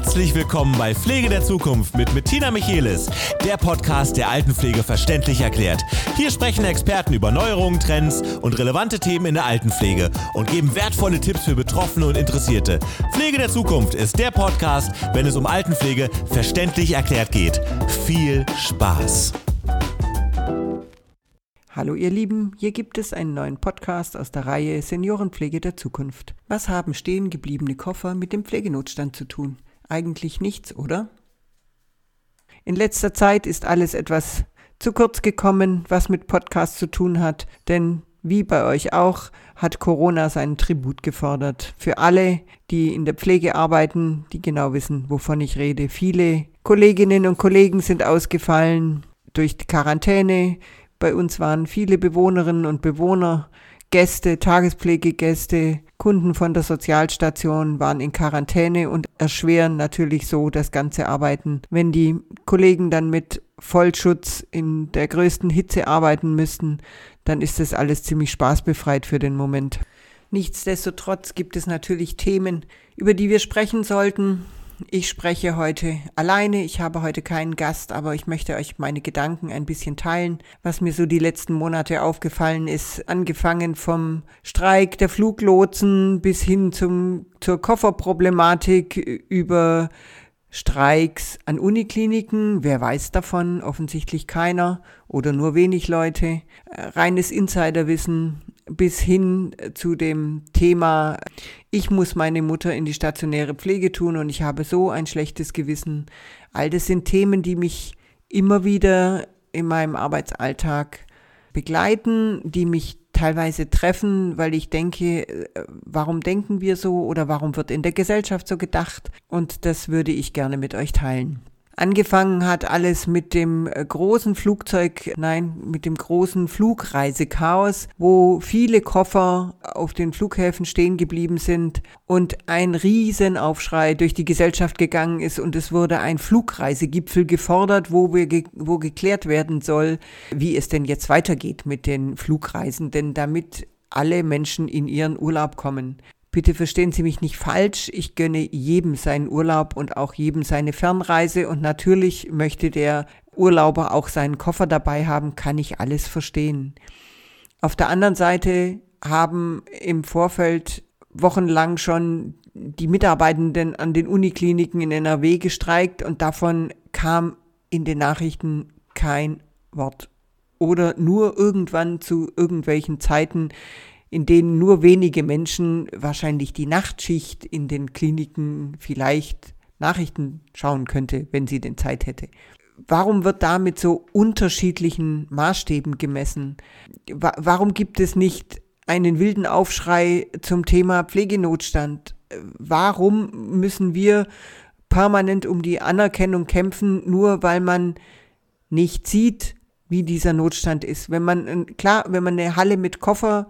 Herzlich willkommen bei Pflege der Zukunft mit Bettina Michelis, der Podcast, der Altenpflege verständlich erklärt. Hier sprechen Experten über Neuerungen, Trends und relevante Themen in der Altenpflege und geben wertvolle Tipps für Betroffene und Interessierte. Pflege der Zukunft ist der Podcast, wenn es um Altenpflege verständlich erklärt geht. Viel Spaß! Hallo ihr Lieben, hier gibt es einen neuen Podcast aus der Reihe Seniorenpflege der Zukunft. Was haben stehen gebliebene Koffer mit dem Pflegenotstand zu tun? Eigentlich nichts, oder? In letzter Zeit ist alles etwas zu kurz gekommen, was mit Podcasts zu tun hat, denn wie bei euch auch hat Corona seinen Tribut gefordert. Für alle, die in der Pflege arbeiten, die genau wissen, wovon ich rede. Viele Kolleginnen und Kollegen sind ausgefallen durch die Quarantäne. Bei uns waren viele Bewohnerinnen und Bewohner, Gäste, Tagespflegegäste, Kunden von der Sozialstation waren in Quarantäne und erschweren natürlich so das ganze Arbeiten. Wenn die Kollegen dann mit Vollschutz in der größten Hitze arbeiten müssten, dann ist das alles ziemlich spaßbefreit für den Moment. Nichtsdestotrotz gibt es natürlich Themen, über die wir sprechen sollten, ich spreche heute alleine. Ich habe heute keinen Gast, aber ich möchte euch meine Gedanken ein bisschen teilen, was mir so die letzten Monate aufgefallen ist. Angefangen vom Streik der Fluglotsen bis hin zum, zur Kofferproblematik über Streiks an Unikliniken, wer weiß davon? Offensichtlich keiner oder nur wenig Leute. Reines Insiderwissen bis hin zu dem Thema, ich muss meine Mutter in die stationäre Pflege tun und ich habe so ein schlechtes Gewissen. All das sind Themen, die mich immer wieder in meinem Arbeitsalltag begleiten, die mich teilweise treffen, weil ich denke, äh, warum denken wir so oder warum wird in der Gesellschaft so gedacht? Und das würde ich gerne mit euch teilen. Angefangen hat alles mit dem äh, großen Flugzeug, nein, mit dem großen Flugreisechaos, wo viele Koffer auf den Flughäfen stehen geblieben sind und ein Riesenaufschrei durch die Gesellschaft gegangen ist und es wurde ein Flugreisegipfel gefordert, wo, wir ge wo geklärt werden soll, wie es denn jetzt weitergeht mit den Flugreisen, denn damit alle Menschen in ihren Urlaub kommen. Bitte verstehen Sie mich nicht falsch, ich gönne jedem seinen Urlaub und auch jedem seine Fernreise und natürlich möchte der Urlauber auch seinen Koffer dabei haben, kann ich alles verstehen. Auf der anderen Seite haben im Vorfeld wochenlang schon die Mitarbeitenden an den Unikliniken in NRW gestreikt und davon kam in den Nachrichten kein Wort. Oder nur irgendwann zu irgendwelchen Zeiten in denen nur wenige Menschen wahrscheinlich die Nachtschicht in den Kliniken vielleicht Nachrichten schauen könnte, wenn sie denn Zeit hätte. Warum wird da mit so unterschiedlichen Maßstäben gemessen? Warum gibt es nicht einen wilden Aufschrei zum Thema Pflegenotstand? Warum müssen wir permanent um die Anerkennung kämpfen, nur weil man nicht sieht, wie dieser Notstand ist? Wenn man, klar, wenn man eine Halle mit Koffer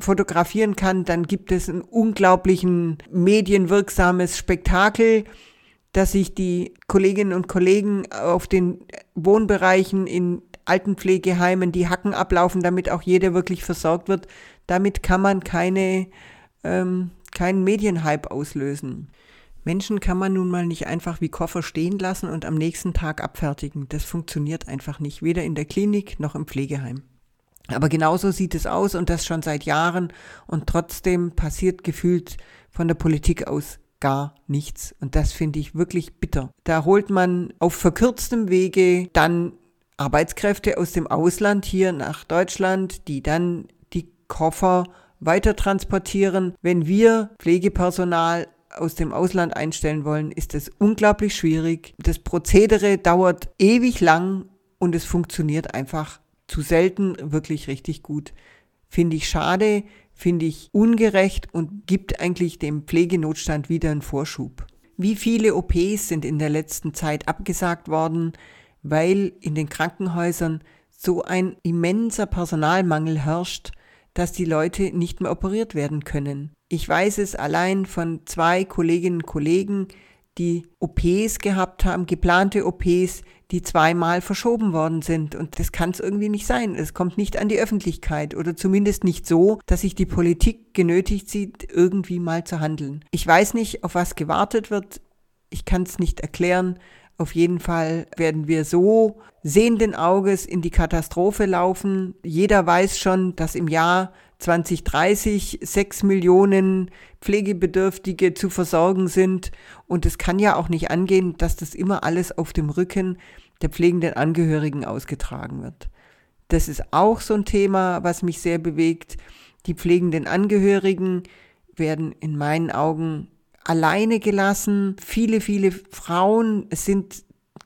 fotografieren kann, dann gibt es ein unglaublichen medienwirksames Spektakel, dass sich die Kolleginnen und Kollegen auf den Wohnbereichen in Altenpflegeheimen die Hacken ablaufen, damit auch jeder wirklich versorgt wird. Damit kann man keine, ähm, keinen Medienhype auslösen. Menschen kann man nun mal nicht einfach wie Koffer stehen lassen und am nächsten Tag abfertigen. Das funktioniert einfach nicht, weder in der Klinik noch im Pflegeheim. Aber genauso sieht es aus und das schon seit Jahren und trotzdem passiert gefühlt von der Politik aus gar nichts. Und das finde ich wirklich bitter. Da holt man auf verkürztem Wege dann Arbeitskräfte aus dem Ausland hier nach Deutschland, die dann die Koffer weiter transportieren. Wenn wir Pflegepersonal aus dem Ausland einstellen wollen, ist es unglaublich schwierig. Das Prozedere dauert ewig lang und es funktioniert einfach zu selten wirklich richtig gut. Finde ich schade, finde ich ungerecht und gibt eigentlich dem Pflegenotstand wieder einen Vorschub. Wie viele OPs sind in der letzten Zeit abgesagt worden, weil in den Krankenhäusern so ein immenser Personalmangel herrscht, dass die Leute nicht mehr operiert werden können. Ich weiß es allein von zwei Kolleginnen und Kollegen, die OPs gehabt haben, geplante OPs, die zweimal verschoben worden sind. Und das kann es irgendwie nicht sein. Es kommt nicht an die Öffentlichkeit oder zumindest nicht so, dass sich die Politik genötigt sieht, irgendwie mal zu handeln. Ich weiß nicht, auf was gewartet wird. Ich kann es nicht erklären. Auf jeden Fall werden wir so sehenden Auges in die Katastrophe laufen. Jeder weiß schon, dass im Jahr 2030 sechs Millionen Pflegebedürftige zu versorgen sind. Und es kann ja auch nicht angehen, dass das immer alles auf dem Rücken der pflegenden Angehörigen ausgetragen wird. Das ist auch so ein Thema, was mich sehr bewegt. Die pflegenden Angehörigen werden in meinen Augen alleine gelassen. Viele, viele Frauen, es sind,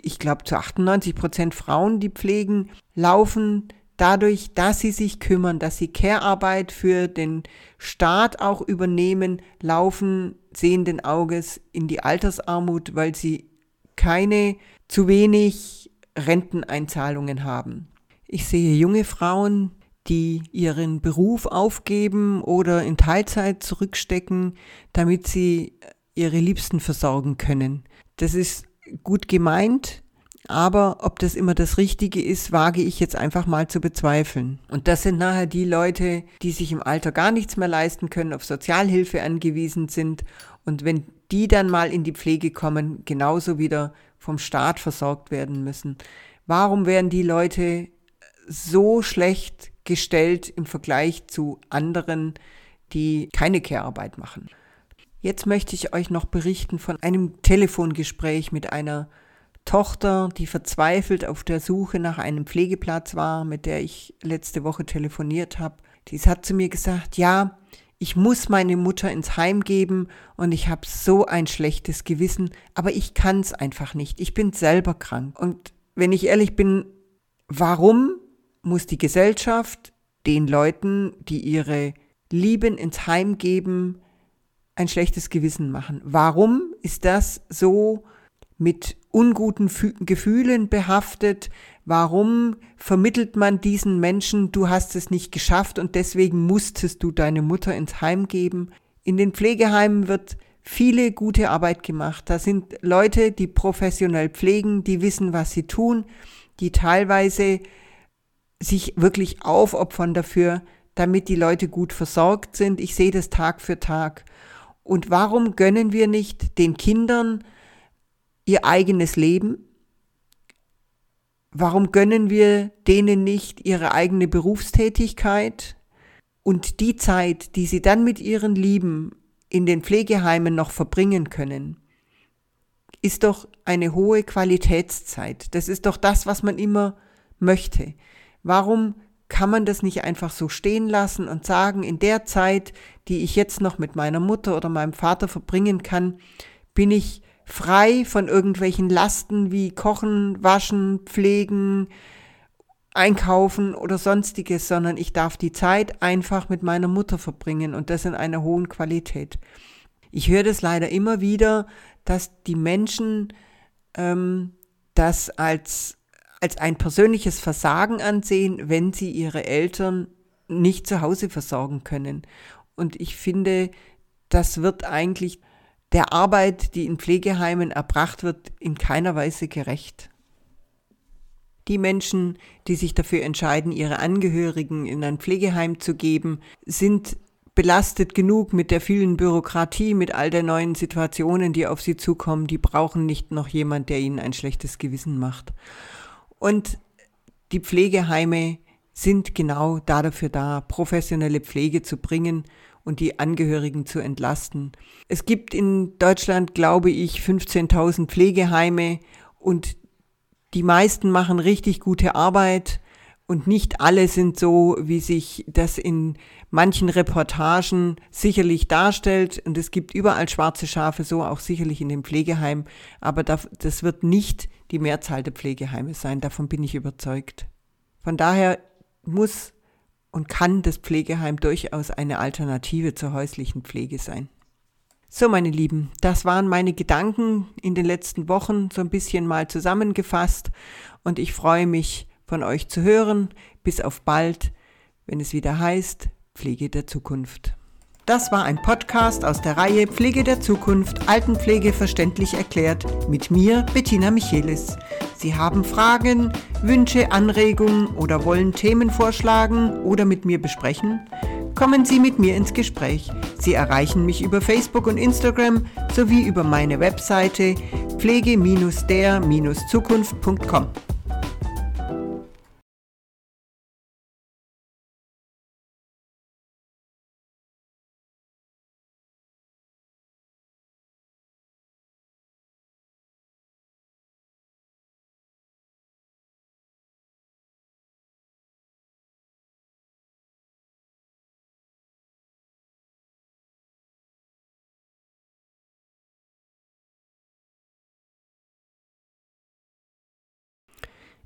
ich glaube, zu 98 Prozent Frauen, die pflegen, laufen dadurch, dass sie sich kümmern, dass sie Care-Arbeit für den Staat auch übernehmen, laufen sehenden Auges in die Altersarmut, weil sie keine zu wenig Renteneinzahlungen haben. Ich sehe junge Frauen, die ihren Beruf aufgeben oder in Teilzeit zurückstecken, damit sie ihre Liebsten versorgen können. Das ist gut gemeint, aber ob das immer das Richtige ist, wage ich jetzt einfach mal zu bezweifeln. Und das sind nachher die Leute, die sich im Alter gar nichts mehr leisten können, auf Sozialhilfe angewiesen sind. Und wenn die dann mal in die Pflege kommen, genauso wieder vom Staat versorgt werden müssen. Warum werden die Leute so schlecht gestellt im Vergleich zu anderen, die keine Care-Arbeit machen. Jetzt möchte ich euch noch berichten von einem Telefongespräch mit einer Tochter, die verzweifelt auf der Suche nach einem Pflegeplatz war, mit der ich letzte Woche telefoniert habe. Die hat zu mir gesagt, ja, ich muss meine Mutter ins Heim geben und ich habe so ein schlechtes Gewissen, aber ich kann es einfach nicht. Ich bin selber krank. Und wenn ich ehrlich bin, warum muss die Gesellschaft den Leuten, die ihre Lieben ins Heim geben, ein schlechtes Gewissen machen. Warum ist das so mit unguten Fü Gefühlen behaftet? Warum vermittelt man diesen Menschen, du hast es nicht geschafft und deswegen musstest du deine Mutter ins Heim geben? In den Pflegeheimen wird viele gute Arbeit gemacht. Da sind Leute, die professionell pflegen, die wissen, was sie tun, die teilweise sich wirklich aufopfern dafür, damit die Leute gut versorgt sind. Ich sehe das Tag für Tag. Und warum gönnen wir nicht den Kindern ihr eigenes Leben? Warum gönnen wir denen nicht ihre eigene Berufstätigkeit und die Zeit, die sie dann mit ihren Lieben in den Pflegeheimen noch verbringen können? Ist doch eine hohe Qualitätszeit. Das ist doch das, was man immer möchte. Warum kann man das nicht einfach so stehen lassen und sagen, in der Zeit, die ich jetzt noch mit meiner Mutter oder meinem Vater verbringen kann, bin ich frei von irgendwelchen Lasten wie Kochen, Waschen, Pflegen, Einkaufen oder sonstiges, sondern ich darf die Zeit einfach mit meiner Mutter verbringen und das in einer hohen Qualität. Ich höre das leider immer wieder, dass die Menschen ähm, das als als ein persönliches Versagen ansehen, wenn sie ihre Eltern nicht zu Hause versorgen können. Und ich finde, das wird eigentlich der Arbeit, die in Pflegeheimen erbracht wird, in keiner Weise gerecht. Die Menschen, die sich dafür entscheiden, ihre Angehörigen in ein Pflegeheim zu geben, sind belastet genug mit der vielen Bürokratie, mit all der neuen Situationen, die auf sie zukommen. Die brauchen nicht noch jemand, der ihnen ein schlechtes Gewissen macht. Und die Pflegeheime sind genau dafür da, professionelle Pflege zu bringen und die Angehörigen zu entlasten. Es gibt in Deutschland, glaube ich, 15.000 Pflegeheime und die meisten machen richtig gute Arbeit und nicht alle sind so, wie sich das in manchen Reportagen sicherlich darstellt. Und es gibt überall schwarze Schafe, so auch sicherlich in den Pflegeheimen. Aber das wird nicht die Mehrzahl der Pflegeheime sein. Davon bin ich überzeugt. Von daher muss und kann das Pflegeheim durchaus eine Alternative zur häuslichen Pflege sein. So, meine Lieben, das waren meine Gedanken in den letzten Wochen so ein bisschen mal zusammengefasst und ich freue mich von euch zu hören. Bis auf bald, wenn es wieder heißt Pflege der Zukunft. Das war ein Podcast aus der Reihe Pflege der Zukunft, Altenpflege verständlich erklärt mit mir, Bettina Michelis. Sie haben Fragen, Wünsche, Anregungen oder wollen Themen vorschlagen oder mit mir besprechen? Kommen Sie mit mir ins Gespräch. Sie erreichen mich über Facebook und Instagram sowie über meine Webseite pflege-der-zukunft.com.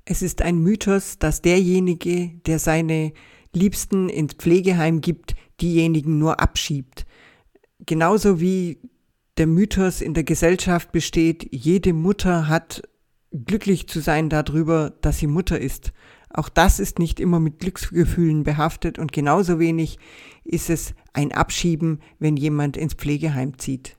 Es ist ein Mythos, dass derjenige, der seine Liebsten ins Pflegeheim gibt, diejenigen nur abschiebt. Genauso wie der Mythos in der Gesellschaft besteht, jede Mutter hat glücklich zu sein darüber, dass sie Mutter ist. Auch das ist nicht immer mit Glücksgefühlen behaftet und genauso wenig ist es ein Abschieben, wenn jemand ins Pflegeheim zieht.